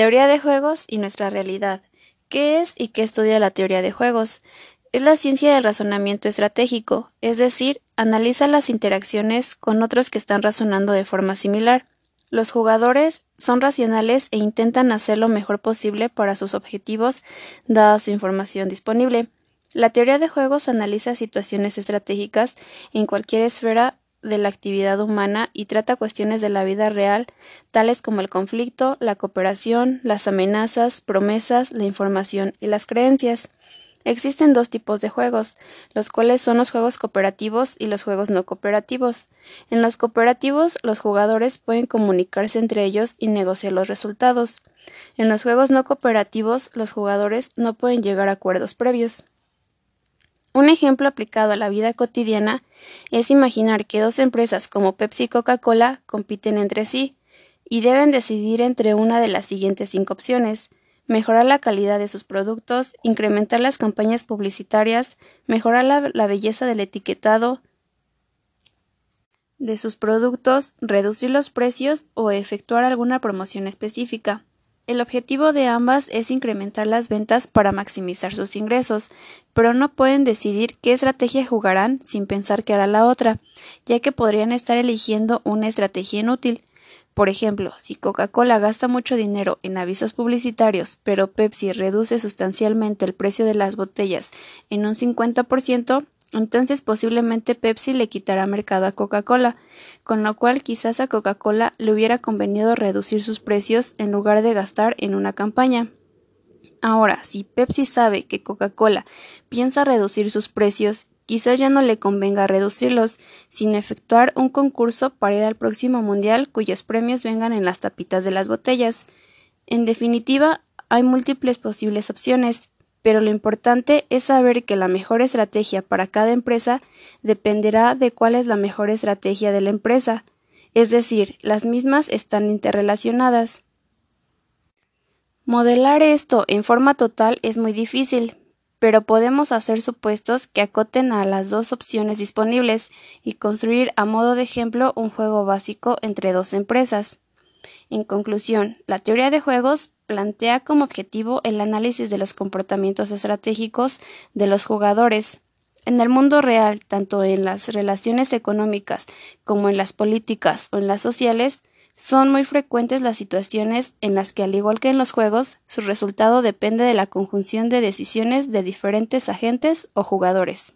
Teoría de juegos y nuestra realidad. ¿Qué es y qué estudia la teoría de juegos? Es la ciencia del razonamiento estratégico, es decir, analiza las interacciones con otros que están razonando de forma similar. Los jugadores son racionales e intentan hacer lo mejor posible para sus objetivos, dada su información disponible. La teoría de juegos analiza situaciones estratégicas en cualquier esfera de la actividad humana y trata cuestiones de la vida real, tales como el conflicto, la cooperación, las amenazas, promesas, la información y las creencias. Existen dos tipos de juegos, los cuales son los juegos cooperativos y los juegos no cooperativos. En los cooperativos, los jugadores pueden comunicarse entre ellos y negociar los resultados. En los juegos no cooperativos, los jugadores no pueden llegar a acuerdos previos. Un ejemplo aplicado a la vida cotidiana es imaginar que dos empresas como Pepsi y Coca-Cola compiten entre sí y deben decidir entre una de las siguientes cinco opciones mejorar la calidad de sus productos, incrementar las campañas publicitarias, mejorar la, belleza del etiquetado de sus productos, reducir los precios o efectuar alguna promoción específica. El objetivo de ambas es incrementar las ventas para maximizar sus ingresos, pero no pueden decidir qué estrategia jugarán sin pensar qué hará la otra, ya que podrían estar eligiendo una estrategia inútil. Por ejemplo, si Coca-Cola gasta mucho dinero en avisos publicitarios, pero Pepsi reduce sustancialmente el precio de las botellas en un 50%, entonces posiblemente Pepsi le quitará mercado a Coca-Cola, con lo cual quizás a Coca-Cola le hubiera convenido reducir sus precios en lugar de gastar en una campaña. Ahora, si Pepsi sabe que Coca-Cola piensa reducir sus precios, quizás ya no le convenga reducirlos, sino efectuar un concurso para ir al próximo mundial cuyos premios vengan en las tapitas de las botellas. En definitiva, hay múltiples posibles opciones, pero lo importante es saber que la mejor estrategia para cada empresa dependerá de cuál es la mejor estrategia de la empresa, es decir, las mismas están interrelacionadas. Modelar esto en forma total es muy difícil, pero podemos hacer supuestos que acoten a las dos opciones disponibles y construir a modo de ejemplo un juego básico entre dos empresas. En conclusión, la teoría de juegos plantea como objetivo el análisis de los comportamientos estratégicos de los jugadores. En el mundo real, tanto en las relaciones económicas como en las políticas o en las sociales, son muy frecuentes las situaciones en las que, al igual que en los juegos, su resultado depende de la conjunción de decisiones de diferentes agentes o jugadores.